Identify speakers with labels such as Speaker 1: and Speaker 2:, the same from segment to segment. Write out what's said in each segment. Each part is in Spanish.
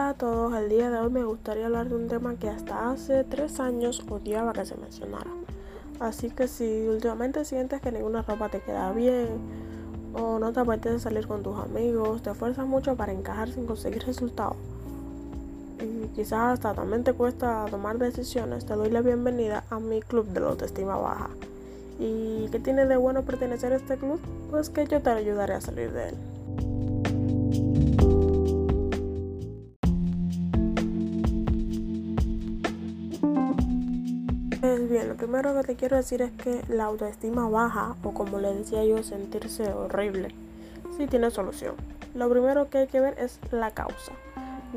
Speaker 1: Hola a todos, el día de hoy me gustaría hablar de un tema que hasta hace tres años odiaba que se mencionara. Así que si últimamente sientes que ninguna ropa te queda bien o no te apetece salir con tus amigos, te esfuerzas mucho para encajar sin conseguir resultados y quizás hasta también te cuesta tomar decisiones, te doy la bienvenida a mi club de la autoestima baja. ¿Y qué tiene de bueno pertenecer a este club? Pues que yo te ayudaré a salir de él. Pues bien, lo primero que te quiero decir es que la autoestima baja, o como le decía yo, sentirse horrible, sí tiene solución. Lo primero que hay que ver es la causa,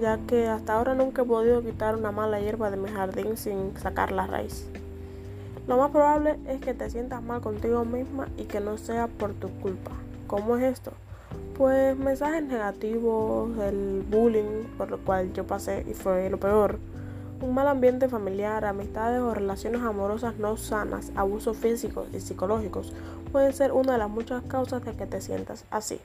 Speaker 1: ya que hasta ahora nunca he podido quitar una mala hierba de mi jardín sin sacar la raíz. Lo más probable es que te sientas mal contigo misma y que no sea por tu culpa. ¿Cómo es esto? Pues mensajes negativos, el bullying por lo cual yo pasé y fue lo peor un mal ambiente familiar, amistades o relaciones amorosas no sanas, abusos físicos y psicológicos pueden ser una de las muchas causas de que te sientas así.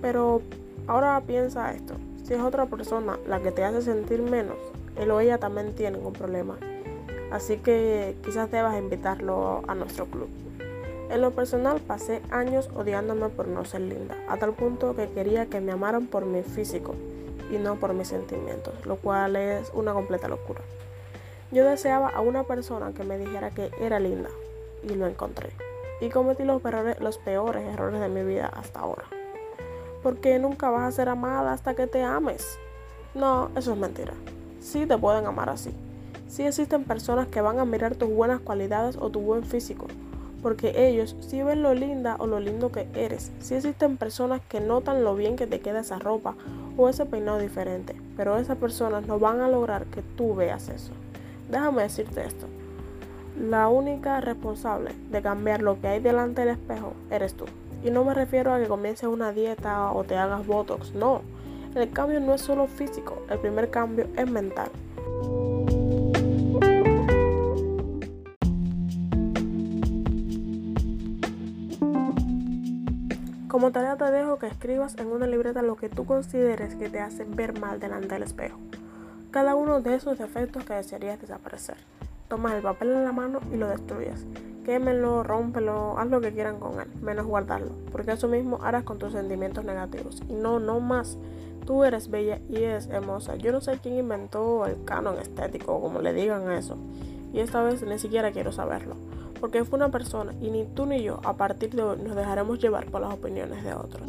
Speaker 1: Pero ahora piensa esto, si es otra persona la que te hace sentir menos, él o ella también tiene un problema. Así que quizás debas invitarlo a nuestro club. En lo personal pasé años odiándome por no ser linda, a tal punto que quería que me amaran por mi físico y no por mis sentimientos, lo cual es una completa locura. Yo deseaba a una persona que me dijera que era linda y lo encontré. Y cometí los, los peores errores de mi vida hasta ahora. Porque nunca vas a ser amada hasta que te ames. No, eso es mentira. Sí te pueden amar así. Sí existen personas que van a mirar tus buenas cualidades o tu buen físico, porque ellos sí ven lo linda o lo lindo que eres. Sí existen personas que notan lo bien que te queda esa ropa ese peinado diferente, pero esas personas no van a lograr que tú veas eso. Déjame decirte esto. La única responsable de cambiar lo que hay delante del espejo eres tú. Y no me refiero a que comiences una dieta o te hagas botox, no. El cambio no es solo físico, el primer cambio es mental. Como tarea te dejo que escribas en una libreta lo que tú consideres que te hace ver mal delante del espejo. Cada uno de esos defectos que desearías desaparecer. Tomas el papel en la mano y lo destruyes. Quémelo, rómpelo, haz lo que quieran con él, menos guardarlo, porque eso mismo harás con tus sentimientos negativos. Y no, no más. Tú eres bella y eres hermosa. Yo no sé quién inventó el canon estético, como le digan eso. Y esta vez ni siquiera quiero saberlo porque fue una persona y ni tú ni yo a partir de hoy nos dejaremos llevar por las opiniones de otros.